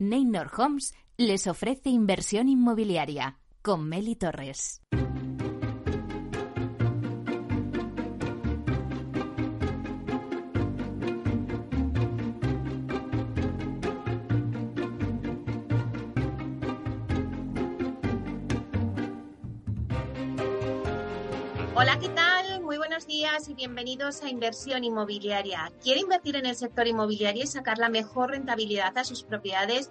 Neynor Homes les ofrece inversión inmobiliaria con Meli Torres. Hola, ¿qué tal? Buenos días y bienvenidos a Inversión Inmobiliaria. ¿Quiere invertir en el sector inmobiliario y sacar la mejor rentabilidad a sus propiedades?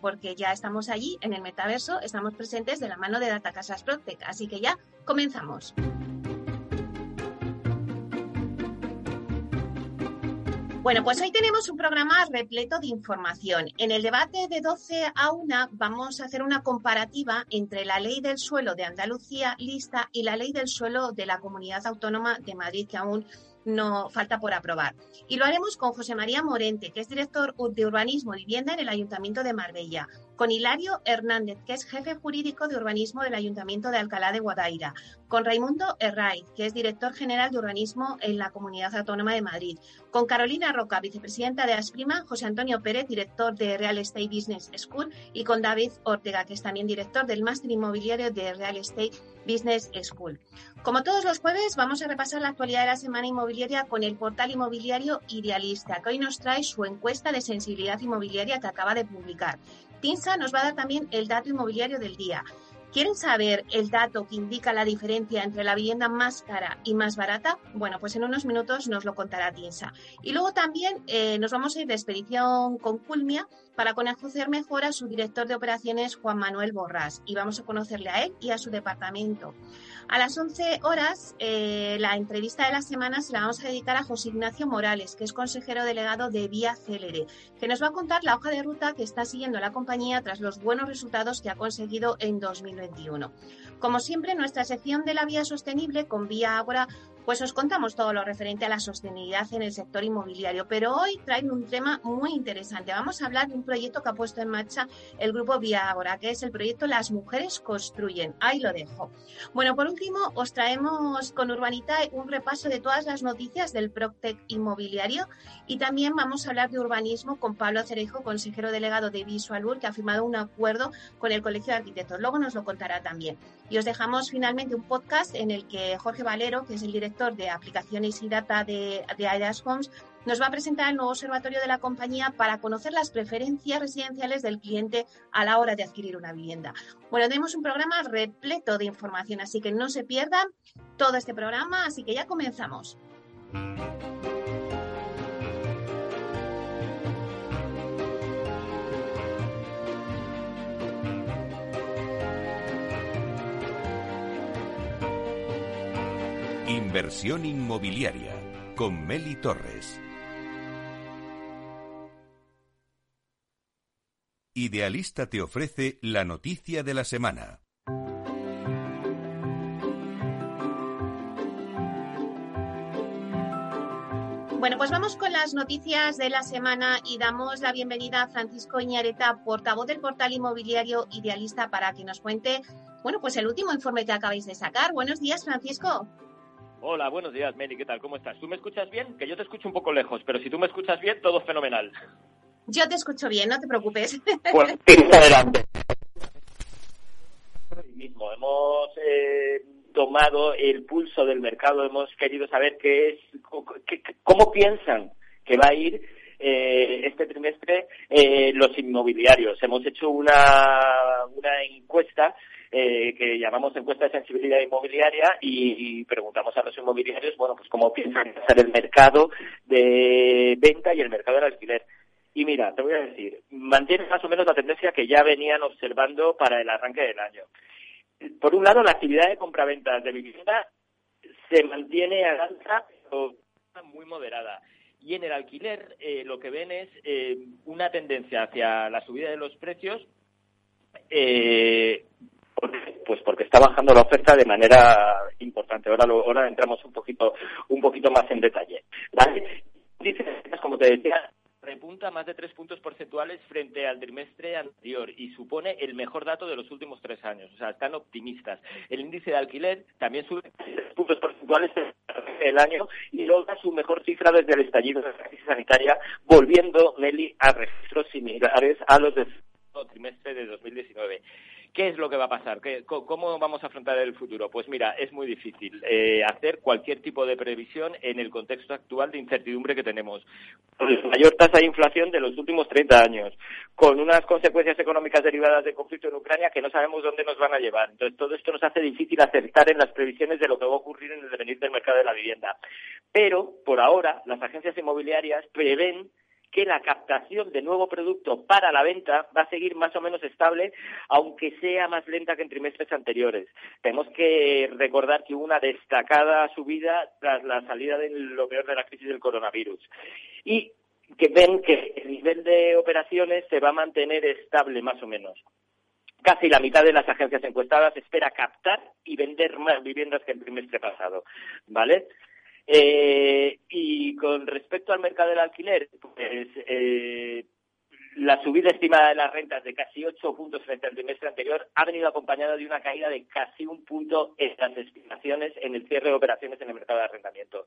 porque ya estamos allí en el metaverso, estamos presentes de la mano de Data Casas Protec. Así que ya comenzamos. Bueno, pues hoy tenemos un programa repleto de información. En el debate de 12 a 1 vamos a hacer una comparativa entre la ley del suelo de Andalucía lista y la ley del suelo de la Comunidad Autónoma de Madrid, que aún no falta por aprobar. Y lo haremos con José María Morente, que es director de Urbanismo y Vivienda en el Ayuntamiento de Marbella, con Hilario Hernández, que es jefe jurídico de Urbanismo del Ayuntamiento de Alcalá de Guadaira, con Raimundo Herraiz, que es director general de Urbanismo en la Comunidad Autónoma de Madrid, con Carolina Roca, vicepresidenta de Asprima, José Antonio Pérez, director de Real Estate Business School, y con David Ortega, que es también director del Máster Inmobiliario de Real Estate Business School. Como todos los jueves, vamos a repasar la actualidad de la semana inmobiliaria con el portal inmobiliario Idealista, que hoy nos trae su encuesta de sensibilidad inmobiliaria que acaba de publicar. TINSA nos va a dar también el dato inmobiliario del día. ¿Quieren saber el dato que indica la diferencia entre la vivienda más cara y más barata? Bueno, pues en unos minutos nos lo contará Tinsa. Y luego también eh, nos vamos a ir de expedición con Culmia para conocer mejor a su director de operaciones, Juan Manuel Borrás, y vamos a conocerle a él y a su departamento. A las 11 horas, eh, la entrevista de la semana se la vamos a dedicar a José Ignacio Morales, que es consejero delegado de Vía Célere, que nos va a contar la hoja de ruta que está siguiendo la compañía tras los buenos resultados que ha conseguido en 2021. Como siempre, nuestra sección de la vía sostenible con Vía Ágora pues os contamos todo lo referente a la sostenibilidad en el sector inmobiliario. Pero hoy traen un tema muy interesante. Vamos a hablar de un proyecto que ha puesto en marcha el grupo Vía Agora, que es el proyecto Las Mujeres Construyen. Ahí lo dejo. Bueno, por último, os traemos con Urbanita un repaso de todas las noticias del Proctec inmobiliario y también vamos a hablar de urbanismo con Pablo Cerejo, consejero delegado de Visualur, que ha firmado un acuerdo con el Colegio de Arquitectos. Luego nos lo contará también. Y os dejamos finalmente un podcast en el que Jorge Valero, que es el director de aplicaciones y data de, de Homes, nos va a presentar el nuevo observatorio de la compañía para conocer las preferencias residenciales del cliente a la hora de adquirir una vivienda. Bueno, tenemos un programa repleto de información, así que no se pierdan todo este programa, así que ya comenzamos. Inversión inmobiliaria con Meli Torres. Idealista te ofrece la noticia de la semana. Bueno, pues vamos con las noticias de la semana y damos la bienvenida a Francisco Iñareta, portavoz del portal inmobiliario Idealista, para que nos cuente, bueno, pues el último informe que acabáis de sacar. Buenos días, Francisco. Hola, buenos días, Meli, ¿qué tal? ¿Cómo estás? ¿Tú me escuchas bien? Que yo te escucho un poco lejos, pero si tú me escuchas bien, todo fenomenal. Yo te escucho bien, no te preocupes. Pues adelante. Mismo, hemos eh, tomado el pulso del mercado, hemos querido saber qué es, cómo piensan que va a ir eh, este trimestre eh, los inmobiliarios. Hemos hecho una, una encuesta eh, que llamamos encuesta de sensibilidad inmobiliaria y, preguntamos a los inmobiliarios, bueno, pues cómo piensan hacer el mercado de venta y el mercado del alquiler. Y mira, te voy a decir, mantiene más o menos la tendencia que ya venían observando para el arranque del año por un lado, la actividad de compraventa de vivienda se mantiene a alta, pero muy moderada. Y en el alquiler eh, lo que ven es eh, una tendencia hacia la subida de los precios, eh, pues porque está bajando la oferta de manera importante. Ahora, ahora entramos un poquito, un poquito más en detalle. ¿vale? Dice, como te decía, repunta más de tres puntos porcentuales frente al trimestre anterior y supone el mejor dato de los últimos tres años. O sea, están optimistas. El índice de alquiler también sube tres puntos porcentuales el año y logra su mejor cifra desde el estallido de la crisis sanitaria, volviendo, Nelly, a registros similares a los del trimestre de 2019. ¿Qué es lo que va a pasar? ¿Cómo vamos a afrontar el futuro? Pues mira, es muy difícil eh, hacer cualquier tipo de previsión en el contexto actual de incertidumbre que tenemos. Con mayor tasa de inflación de los últimos 30 años, con unas consecuencias económicas derivadas del conflicto en Ucrania que no sabemos dónde nos van a llevar. Entonces, todo esto nos hace difícil acertar en las previsiones de lo que va a ocurrir en el devenir del mercado de la vivienda. Pero, por ahora, las agencias inmobiliarias prevén que la captación de nuevo producto para la venta va a seguir más o menos estable, aunque sea más lenta que en trimestres anteriores. Tenemos que recordar que hubo una destacada subida tras la salida de lo peor de la crisis del coronavirus. Y que ven que el nivel de operaciones se va a mantener estable más o menos. Casi la mitad de las agencias encuestadas espera captar y vender más viviendas que el trimestre pasado, ¿vale? Eh, y con respecto al mercado del alquiler, pues eh, la subida estimada de las rentas de casi ocho puntos frente al trimestre anterior ha venido acompañada de una caída de casi un punto en las estimaciones en el cierre de operaciones en el mercado de arrendamiento.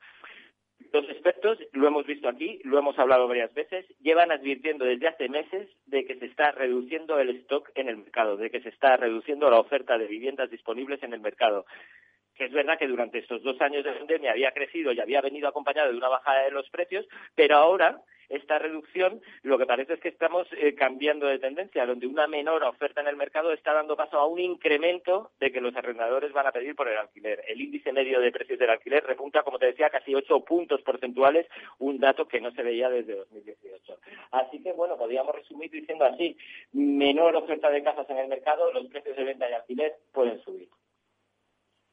Los expertos, lo hemos visto aquí, lo hemos hablado varias veces, llevan advirtiendo desde hace meses de que se está reduciendo el stock en el mercado, de que se está reduciendo la oferta de viviendas disponibles en el mercado que es verdad que durante estos dos años de pandemia había crecido y había venido acompañado de una bajada de los precios, pero ahora esta reducción lo que parece es que estamos eh, cambiando de tendencia, donde una menor oferta en el mercado está dando paso a un incremento de que los arrendadores van a pedir por el alquiler. El índice medio de precios del alquiler repunta, como te decía, casi ocho puntos porcentuales, un dato que no se veía desde 2018. Así que, bueno, podríamos resumir diciendo así, menor oferta de casas en el mercado, los precios de venta y alquiler pueden subir.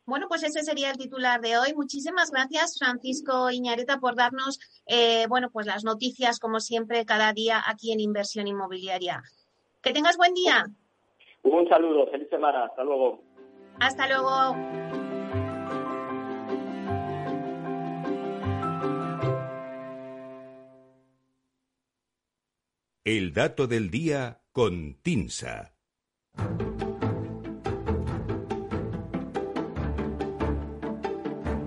Bueno, pues ese sería el titular de hoy. Muchísimas gracias, Francisco Iñareta, por darnos, eh, bueno, pues las noticias, como siempre, cada día aquí en Inversión Inmobiliaria. Que tengas buen día. Un saludo, feliz semana, hasta luego. Hasta luego. El dato del día con Tinsa.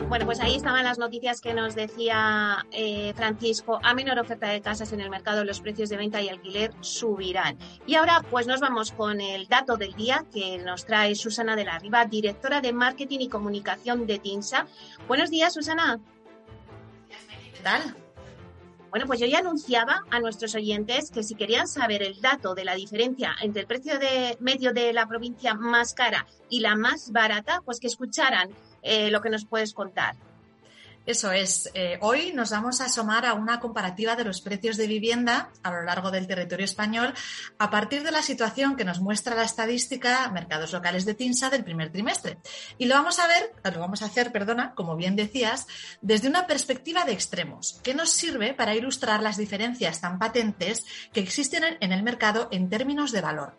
Bueno, pues ahí estaban las noticias que nos decía eh, Francisco. A menor oferta de casas en el mercado, los precios de venta y alquiler subirán. Y ahora, pues nos vamos con el dato del día que nos trae Susana de la Riva, directora de Marketing y Comunicación de TINSA. Buenos días, Susana. ¿Qué tal? Bueno, pues yo ya anunciaba a nuestros oyentes que si querían saber el dato de la diferencia entre el precio de medio de la provincia más cara y la más barata, pues que escucharan eh, lo que nos puedes contar. Eso es. Eh, hoy nos vamos a asomar a una comparativa de los precios de vivienda a lo largo del territorio español a partir de la situación que nos muestra la estadística Mercados Locales de TINSA del primer trimestre. Y lo vamos a ver, lo vamos a hacer, perdona, como bien decías, desde una perspectiva de extremos, que nos sirve para ilustrar las diferencias tan patentes que existen en el mercado en términos de valor.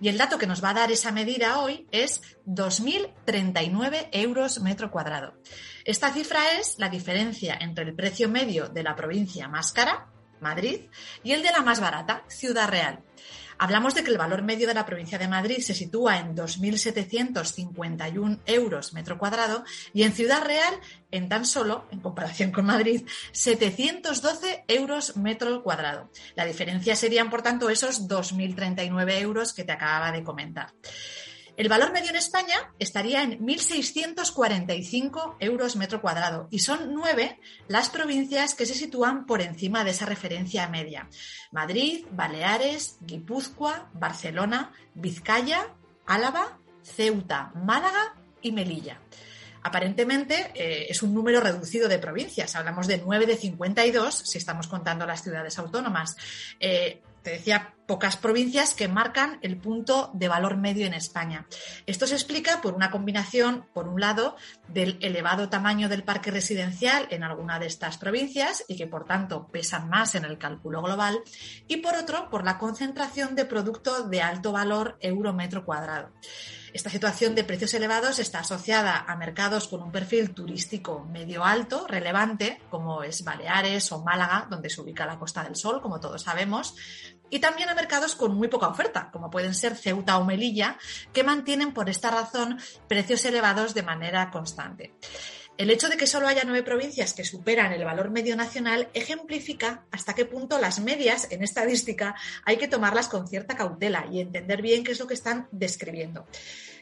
Y el dato que nos va a dar esa medida hoy es 2.039 euros metro cuadrado. Esta cifra es la diferencia entre el precio medio de la provincia más cara, Madrid, y el de la más barata, Ciudad Real. Hablamos de que el valor medio de la provincia de Madrid se sitúa en 2.751 euros metro cuadrado y en Ciudad Real, en tan solo, en comparación con Madrid, 712 euros metro cuadrado. La diferencia serían, por tanto, esos 2.039 euros que te acababa de comentar. El valor medio en España estaría en 1.645 euros metro cuadrado y son nueve las provincias que se sitúan por encima de esa referencia media. Madrid, Baleares, Guipúzcoa, Barcelona, Vizcaya, Álava, Ceuta, Málaga y Melilla. Aparentemente eh, es un número reducido de provincias. Hablamos de 9 de 52 si estamos contando las ciudades autónomas. Eh, te decía, pocas provincias que marcan el punto de valor medio en España. Esto se explica por una combinación, por un lado, del elevado tamaño del parque residencial en alguna de estas provincias y que, por tanto, pesan más en el cálculo global, y por otro, por la concentración de producto de alto valor euro metro cuadrado. Esta situación de precios elevados está asociada a mercados con un perfil turístico medio alto, relevante, como es Baleares o Málaga, donde se ubica la Costa del Sol, como todos sabemos, y también a mercados con muy poca oferta, como pueden ser Ceuta o Melilla, que mantienen por esta razón precios elevados de manera constante. El hecho de que solo haya nueve provincias que superan el valor medio nacional ejemplifica hasta qué punto las medias en estadística hay que tomarlas con cierta cautela y entender bien qué es lo que están describiendo.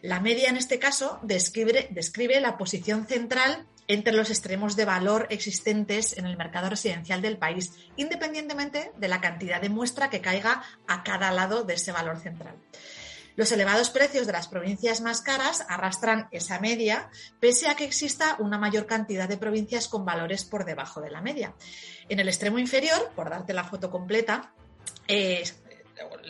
La media en este caso describe, describe la posición central entre los extremos de valor existentes en el mercado residencial del país, independientemente de la cantidad de muestra que caiga a cada lado de ese valor central. Los elevados precios de las provincias más caras arrastran esa media, pese a que exista una mayor cantidad de provincias con valores por debajo de la media. En el extremo inferior, por darte la foto completa, eh,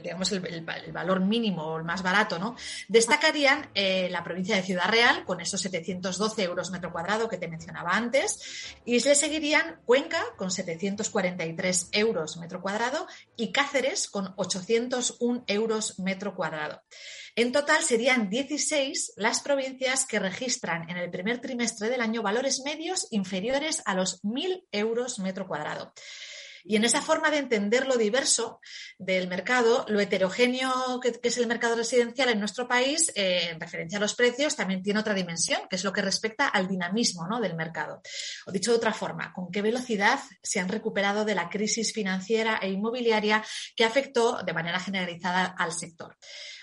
digamos, el, valor mínimo o el más barato, ¿no? Destacarían eh, la provincia de Ciudad Real, con esos 712 euros metro cuadrado que te mencionaba antes, y le seguirían Cuenca, con 743 euros metro cuadrado, y Cáceres, con 801 euros metro cuadrado. En total serían 16 las provincias que registran en el primer trimestre del año valores medios inferiores a los 1.000 euros metro cuadrado. Y en esa forma de entender lo diverso del mercado, lo heterogéneo que, es el mercado residencial en nuestro país, eh, en referencia a los precios, también tiene otra dimensión, que es lo que respecta al dinamismo del mercado. O dicho de otra forma, con qué velocidad se han recuperado de la crisis financiera e inmobiliaria que afectó de manera generalizada al sector.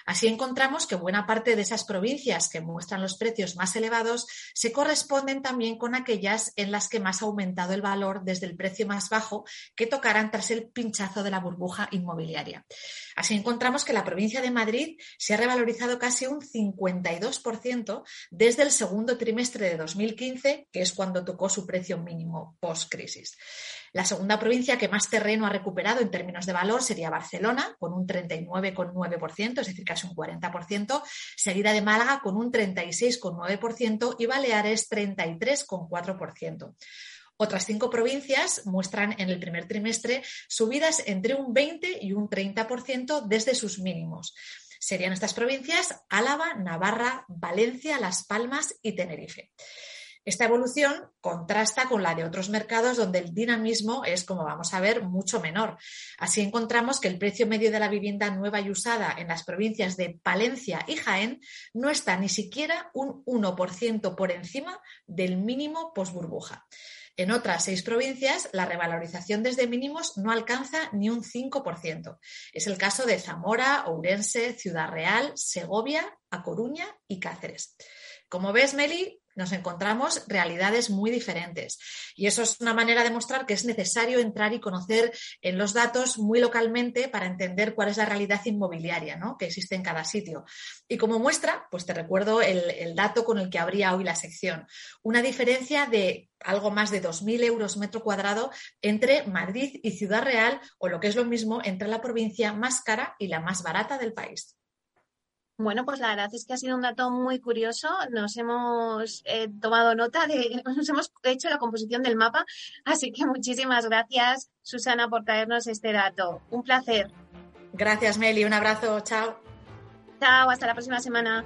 Así encontramos que buena parte de esas provincias que muestran los precios más elevados se corresponden también con aquellas en las que más ha aumentado el valor desde el precio más bajo que tocaran tras el pinchazo de la burbuja inmobiliaria. Así encontramos que la provincia de Madrid se ha revalorizado casi un 52% desde el segundo trimestre de 2015, que es cuando tocó su precio mínimo post-crisis. La segunda provincia que más terreno ha recuperado en términos de valor sería Barcelona, con un 39,9%, es decir, casi un 40%, seguida de Málaga con un 36,9% y Baleares 33,4%. Otras cinco provincias muestran en el primer trimestre subidas entre un 20 y un 30% desde sus mínimos. Serían estas provincias Álava, Navarra, Valencia, Las Palmas y Tenerife. Esta evolución contrasta con la de otros mercados donde el dinamismo es, como vamos a ver, mucho menor. Así encontramos que el precio medio de la vivienda nueva y usada en las provincias de Palencia y Jaén no está ni siquiera un 1% por encima del mínimo post-burbuja. En otras seis provincias, la revalorización desde mínimos no alcanza ni un 5%. Es el caso de Zamora, Ourense, Ciudad Real, Segovia, A Coruña y Cáceres. Como ves, Meli, nos encontramos realidades muy diferentes. Y eso es una manera de mostrar que es necesario entrar y conocer en los datos muy localmente para entender cuál es la realidad inmobiliaria ¿no? que existe en cada sitio. Y como muestra, pues te recuerdo el, el dato con el que abría hoy la sección. Una diferencia de algo más de 2.000 euros metro cuadrado entre Madrid y Ciudad Real, o lo que es lo mismo, entre la provincia más cara y la más barata del país. Bueno, pues la verdad es que ha sido un dato muy curioso. Nos hemos eh, tomado nota de, nos hemos hecho la composición del mapa. Así que muchísimas gracias, Susana, por traernos este dato. Un placer. Gracias, Meli. Un abrazo. Chao. Chao. Hasta la próxima semana.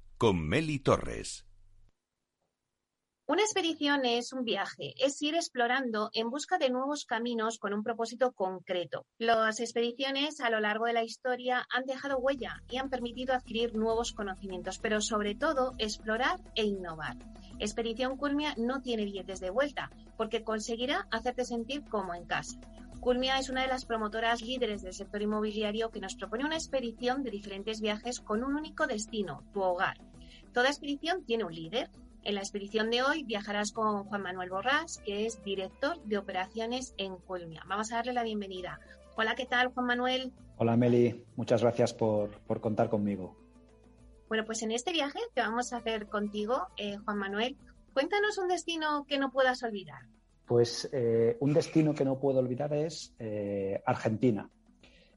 con Meli Torres. Una expedición es un viaje, es ir explorando en busca de nuevos caminos con un propósito concreto. Las expediciones a lo largo de la historia han dejado huella y han permitido adquirir nuevos conocimientos, pero sobre todo explorar e innovar. Expedición Culmia no tiene billetes de vuelta porque conseguirá hacerte sentir como en casa. Culmia es una de las promotoras líderes del sector inmobiliario que nos propone una expedición de diferentes viajes con un único destino, tu hogar. Toda expedición tiene un líder. En la expedición de hoy viajarás con Juan Manuel Borrás, que es director de operaciones en Culmia. Vamos a darle la bienvenida. Hola, ¿qué tal, Juan Manuel? Hola, Meli. Muchas gracias por, contar conmigo. Bueno, pues en este viaje que vamos a hacer contigo, eh, Juan Manuel, cuéntanos un destino que no puedas olvidar. Pues eh, un destino que no puedo olvidar es eh, Argentina.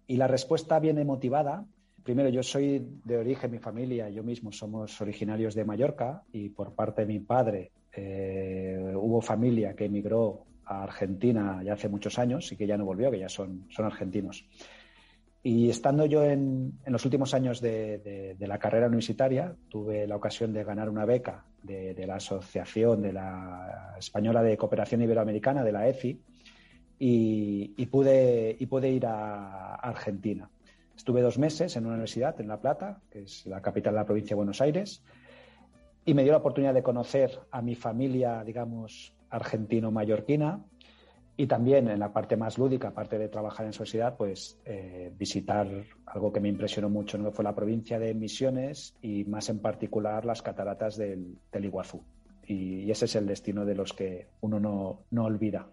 Y la respuesta viene motivada primero, yo soy de origen, mi familia, yo mismo somos originarios de Mallorca y por parte de mi padre eh, hubo familia que emigró a Argentina ya hace muchos años y que ya no volvió, que ya son, son argentinos. Y estando yo en, los últimos años de, la carrera universitaria, tuve la ocasión de ganar una beca de, la Asociación de la Española de Cooperación Iberoamericana, de la EFI, y, pude, y pude ir a Argentina. Estuve dos meses en una universidad en La Plata, que es la capital de la provincia de Buenos Aires, y me dio la oportunidad de conocer a mi familia, digamos, argentino-mallorquina, y también en la parte más lúdica, aparte de trabajar en sociedad, pues eh, visitar algo que me impresionó mucho, ¿no? fue la provincia de Misiones y más en particular las cataratas del, Iguazú. Y, ese es el destino de los que uno no, no olvida.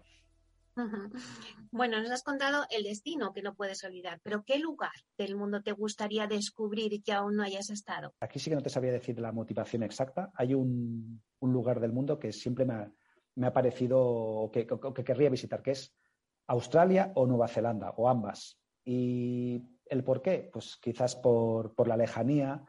Bueno, nos has contado el destino que no puedes olvidar, pero ¿qué lugar del mundo te gustaría descubrir y que aún no hayas estado? Aquí sí que no te sabía decir la motivación exacta. Hay un, lugar del mundo que siempre me ha, parecido o que, querría visitar, que es Australia o Nueva Zelanda, o ambas. Y el por qué, pues quizás por, por la lejanía,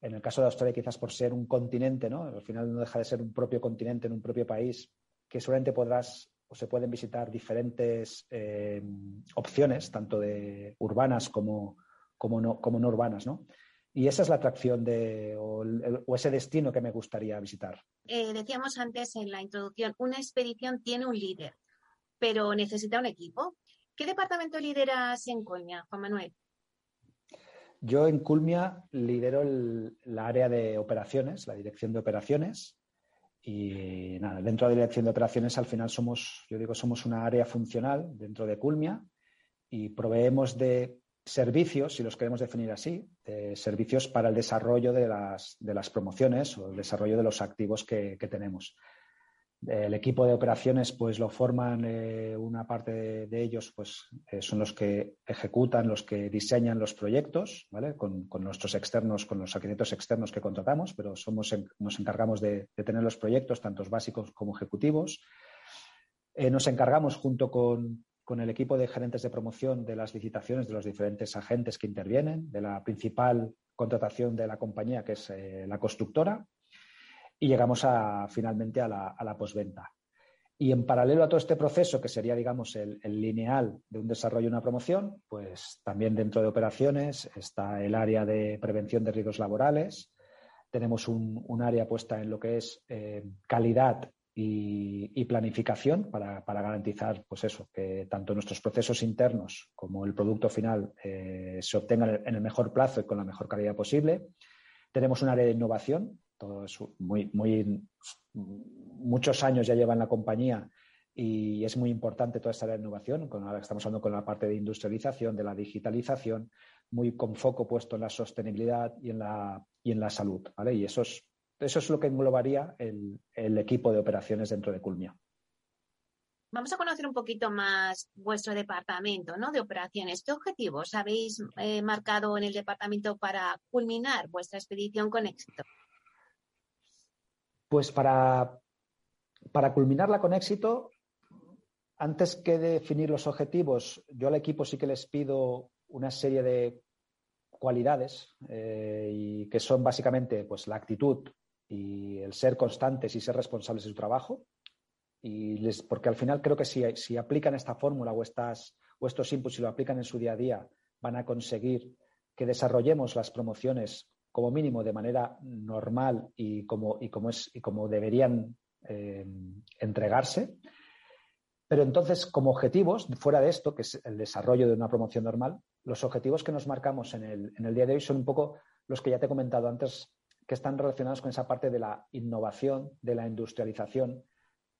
en el caso de Australia quizás por ser un continente, ¿no? Al final no deja de ser un propio continente en un propio país, que seguramente podrás o se pueden visitar diferentes eh, opciones, tanto de urbanas como, como, no, como no urbanas, ¿no? Y esa es la atracción de, o, ese destino que me gustaría visitar. Eh, decíamos antes en la introducción, una expedición tiene un líder, pero necesita un equipo. ¿Qué departamento lideras en Culmia, Juan Manuel? Yo en Culmia lidero la área de operaciones, la dirección de operaciones, y nada, dentro de la dirección de operaciones al final somos, yo digo, somos una área funcional dentro de Culmia y proveemos de servicios, si los queremos definir así, de servicios para el desarrollo de las, promociones o el desarrollo de los activos que, tenemos. El equipo de operaciones pues lo forman eh, una parte de, ellos pues eh, son los que ejecutan, los que diseñan los proyectos, ¿vale? Con, nuestros externos, con los arquitectos externos que contratamos, pero somos nos encargamos de, tener los proyectos, tanto básicos como ejecutivos. Eh, nos encargamos junto con, con el equipo de gerentes de promoción de las licitaciones de los diferentes agentes que intervienen, de la principal contratación de la compañía, que es eh, la constructora, y llegamos a, finalmente a la, a la postventa. Y en paralelo a todo este proceso, que sería, digamos, el, lineal de un desarrollo y una promoción, pues también dentro de operaciones está el área de prevención de riesgos laborales. Tenemos un, área puesta en lo que es eh, calidad y, planificación para, garantizar, pues eso, que tanto nuestros procesos internos como el producto final eh, se obtengan en el mejor plazo y con la mejor calidad posible. Tenemos un área de innovación todo muy, muy, muchos años ya lleva en la compañía y es muy importante toda esta área de innovación. Con, ahora estamos hablando con la parte de industrialización, de la digitalización, muy con foco puesto en la sostenibilidad y en la, y en la salud. ¿vale? Y eso es, eso es lo que englobaría el, el equipo de operaciones dentro de Culmia. Vamos a conocer un poquito más vuestro departamento ¿no? de operaciones. ¿Qué objetivos habéis eh, marcado en el departamento para culminar vuestra expedición con éxito? Pues para, para culminarla con éxito, antes que definir los objetivos, yo al equipo sí que les pido una serie de cualidades eh, y que son básicamente pues, la actitud y el ser constantes y ser responsables de su trabajo. Y les, porque al final creo que si, si aplican esta fórmula o, estas, o estos inputs y lo aplican en su día a día, van a conseguir que desarrollemos las promociones como mínimo de manera normal y como, y como, es, y como deberían eh, entregarse. Pero entonces, como objetivos, fuera de esto, que es el desarrollo de una promoción normal, los objetivos que nos marcamos en el, en el día de hoy son un poco los que ya te he comentado antes, que están relacionados con esa parte de la innovación, de la industrialización,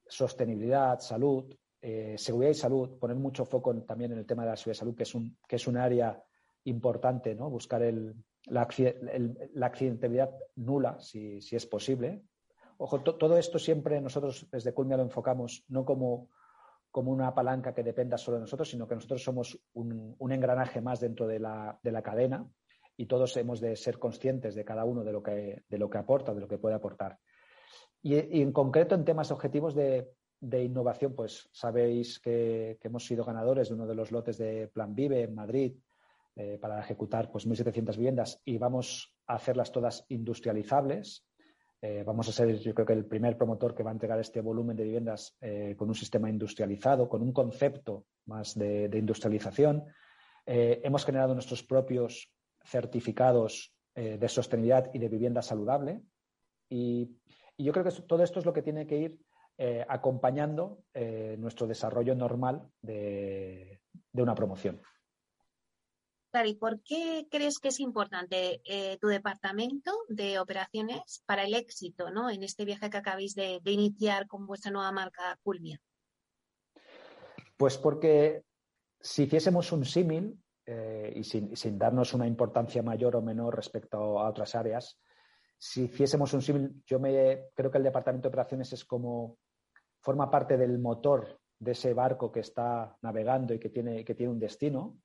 sostenibilidad, salud, eh, seguridad y salud, poner mucho foco también en el tema de la seguridad y salud, que es un, que es un área importante, ¿no? Buscar el, la, accidentabilidad nula, si, es posible. Ojo, todo esto siempre nosotros desde Culmia lo enfocamos no como, como, una palanca que dependa solo de nosotros, sino que nosotros somos un, engranaje más dentro de la, de la, cadena y todos hemos de ser conscientes de cada uno de lo que, de lo que aporta, de lo que puede aportar. Y, en concreto en temas objetivos de, de innovación, pues sabéis que, que, hemos sido ganadores de uno de los lotes de Plan Vive en Madrid eh, para ejecutar pues, 1.700 viviendas y vamos a hacerlas todas industrializables. Eh, vamos a ser, yo creo que el primer promotor que va a entregar este volumen de viviendas eh, con un sistema industrializado, con un concepto más de, industrialización. hemos generado nuestros propios certificados de sostenibilidad y de vivienda saludable. Y, yo creo que todo esto es lo que tiene que ir acompañando nuestro desarrollo normal de una promoción. ¿y por qué crees que es importante eh, tu departamento de operaciones para el éxito ¿no? en este viaje que acabáis de, iniciar con vuestra nueva marca Culmia? Pues porque si hiciésemos un símil eh, y sin, darnos una importancia mayor o menor respecto a otras áreas, si hiciésemos un símil, yo me creo que el departamento de operaciones es como forma parte del motor de ese barco que está navegando y que tiene, que tiene un destino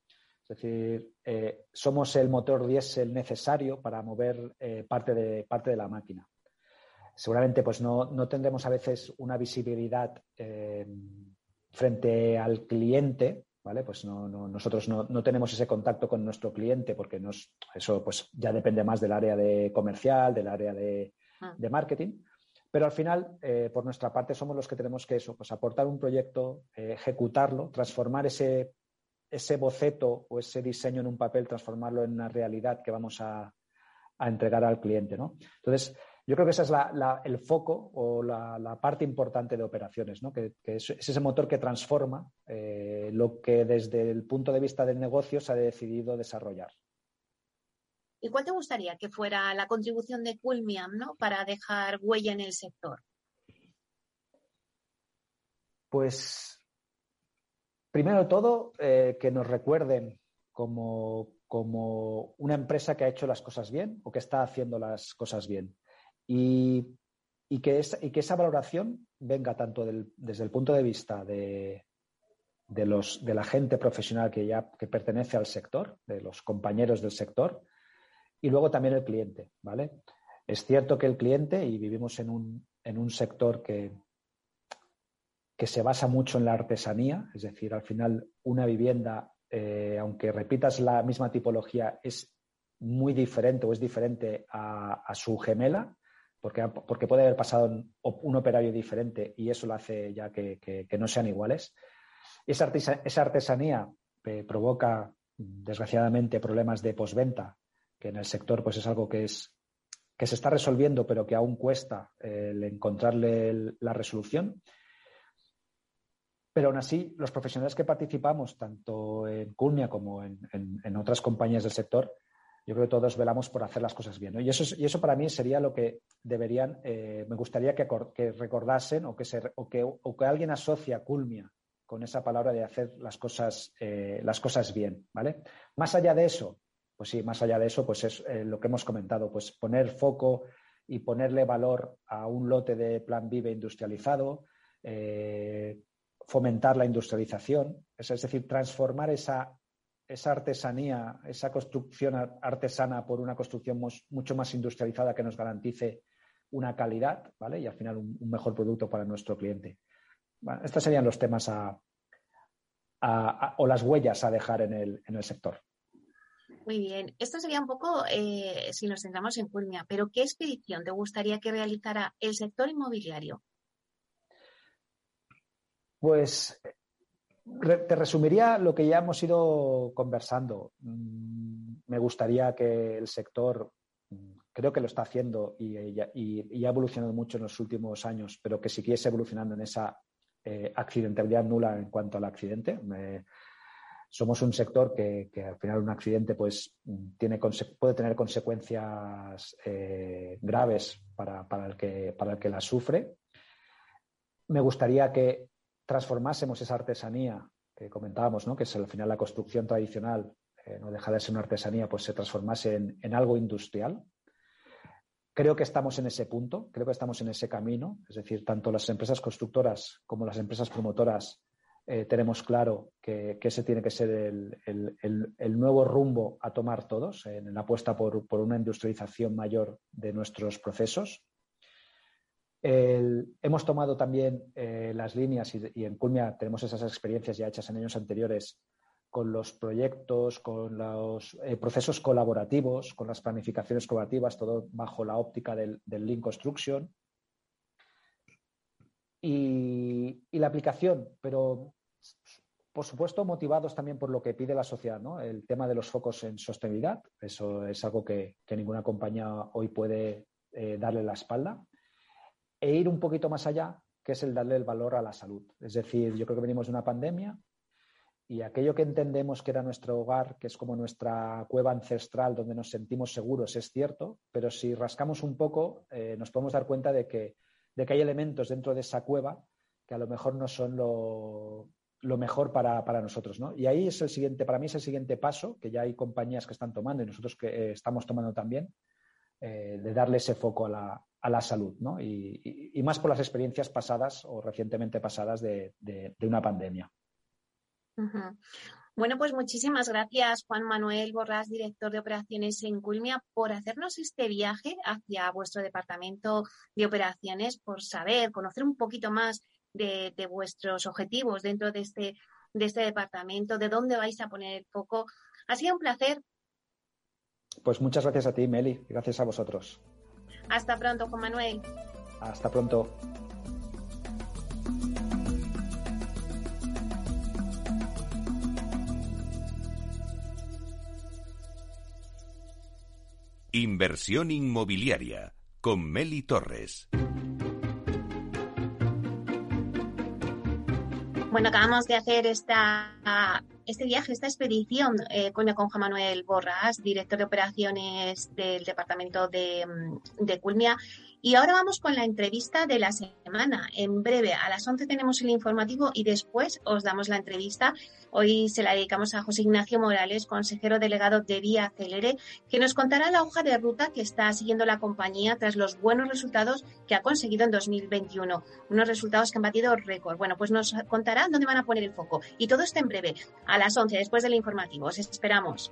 es decir, eh, somos el motor diésel necesario para mover eh, parte, de, parte de la máquina. Seguramente pues no, tendremos a veces una visibilidad frente al cliente, ¿vale? Pues nosotros no, tenemos ese contacto con nuestro cliente porque nos, eso pues ya depende más del área de comercial, del área de, ah. de marketing. Pero al final, por nuestra parte, somos los que tenemos que eso, pues aportar un proyecto, ejecutarlo, transformar ese ese boceto o ese diseño en un papel, transformarlo en una realidad que vamos a, entregar al cliente. ¿no? Entonces, yo creo que ese es el foco o la, parte importante de operaciones, ¿no? que, es, ese motor que transforma eh, lo que desde el punto de vista del negocio se ha decidido desarrollar. ¿Y cuál te gustaría que fuera la contribución de Culmiam ¿no? para dejar huella en el sector? Pues Primero de todo, eh, que nos recuerden como, una empresa que ha hecho las cosas bien o que está haciendo las cosas bien. Y, que, esa valoración venga tanto desde el punto de vista de, la gente profesional que ya que pertenece al sector, de los compañeros del sector, y luego también el cliente, ¿vale? Es cierto que el cliente, y vivimos en un sector que, que se basa mucho en la artesanía, es decir, al final una vivienda, eh, aunque repitas la misma tipología, es muy diferente o es diferente a, su gemela, porque, porque, puede haber pasado un, operario diferente y eso lo hace ya que, no sean iguales. Esa, esa artesanía eh, provoca, desgraciadamente, problemas de posventa, que en el sector pues, es algo que, es, que se está resolviendo, pero que aún cuesta el encontrarle la resolución. Pero aún así, los profesionales que participamos, tanto en Culmia como en, otras compañías del sector, yo creo que todos velamos por hacer las cosas bien. Y, eso, y eso para mí sería lo que deberían, eh, me gustaría que, recordasen o que, se, o que, o que alguien asocia Culmia con esa palabra de hacer las cosas, eh, las cosas bien. ¿vale? Más allá de eso, pues sí, más allá de eso, pues es eh, lo que hemos comentado, pues poner foco y ponerle valor a un lote de plan Vive industrializado, fomentar la industrialización, es, decir, transformar esa, esa, artesanía, esa construcción artesana por una construcción mucho más industrializada que nos garantice una calidad ¿vale? y al final un, mejor producto para nuestro cliente. estos serían los temas a, o las huellas a dejar en el, en el sector. Muy bien. Esto sería un poco, eh, si nos centramos en Culmia, pero ¿qué expedición te gustaría que realizara el sector inmobiliario? Pues te resumiría lo que ya hemos ido conversando. Mm, me gustaría que el sector, mm, creo que lo está haciendo y, ha evolucionado mucho en los últimos años, pero que siguiese evolucionando en esa eh, accidentabilidad nula en cuanto al accidente. somos un sector que, al final un accidente pues, mm, tiene, puede tener consecuencias eh, graves para, el que, para el que la sufre. Me gustaría que transformásemos esa artesanía que comentábamos, ¿no? que es al final la construcción tradicional, eh, no deja de ser una artesanía, pues se transformase en, algo industrial. Creo que estamos en ese punto, creo que estamos en ese camino, es decir, tanto las empresas constructoras como las empresas promotoras eh, tenemos claro que, ese tiene que ser el, nuevo rumbo a tomar todos en la apuesta por, por una industrialización mayor de nuestros procesos hemos tomado también eh, las líneas y, en Culmia tenemos esas experiencias ya hechas en años anteriores con los proyectos, con los eh, procesos colaborativos, con las planificaciones colaborativas, todo bajo la óptica del, del Lean Construction. Y, la aplicación, pero por supuesto motivados también por lo que pide la sociedad, ¿no? El tema de los focos en sostenibilidad, eso es algo que, ninguna compañía hoy puede eh, darle la espalda e ir un poquito más allá, que es el darle el valor a la salud. Es decir, yo creo que venimos de una pandemia y aquello que entendemos que era nuestro hogar, que es como nuestra cueva ancestral donde nos sentimos seguros, es cierto, pero si rascamos un poco, eh, nos podemos dar cuenta de que, de que hay elementos dentro de esa cueva que a lo mejor no son lo, mejor para, nosotros. ¿no? Y ahí es el siguiente, para mí es el siguiente paso, que ya hay compañías que están tomando y nosotros que eh, estamos tomando también, eh, de darle ese foco a la, a la salud, ¿no? Y, más por las experiencias pasadas o recientemente pasadas de, una pandemia. Bueno, pues muchísimas gracias, Juan Manuel Borrás, director de operaciones en Culmia, por hacernos este viaje hacia vuestro departamento de operaciones, por saber, conocer un poquito más de, vuestros objetivos dentro de este, de este departamento, de dónde vais a poner el foco. Ha sido un placer. Pues muchas gracias a ti, Meli, gracias a vosotros. Hasta pronto, Juan Manuel. Hasta pronto. Inversión inmobiliaria con Meli Torres. Bueno, acabamos de hacer esta este viaje, esta expedición eh, con Juan Manuel Borras, director de operaciones del departamento de, mm, de Culmia, y ahora vamos con la entrevista de la semana. En breve, a las 11 tenemos el informativo y después os damos la entrevista. Hoy se la dedicamos a José Ignacio Morales, consejero delegado de Vía Celere, que nos contará la hoja de ruta que está siguiendo la compañía tras los buenos resultados que ha conseguido en 2021. Unos resultados que han batido récord. Bueno, pues nos contará dónde van a poner el foco. Y todo está en breve, a las 11, después del informativo. Os esperamos.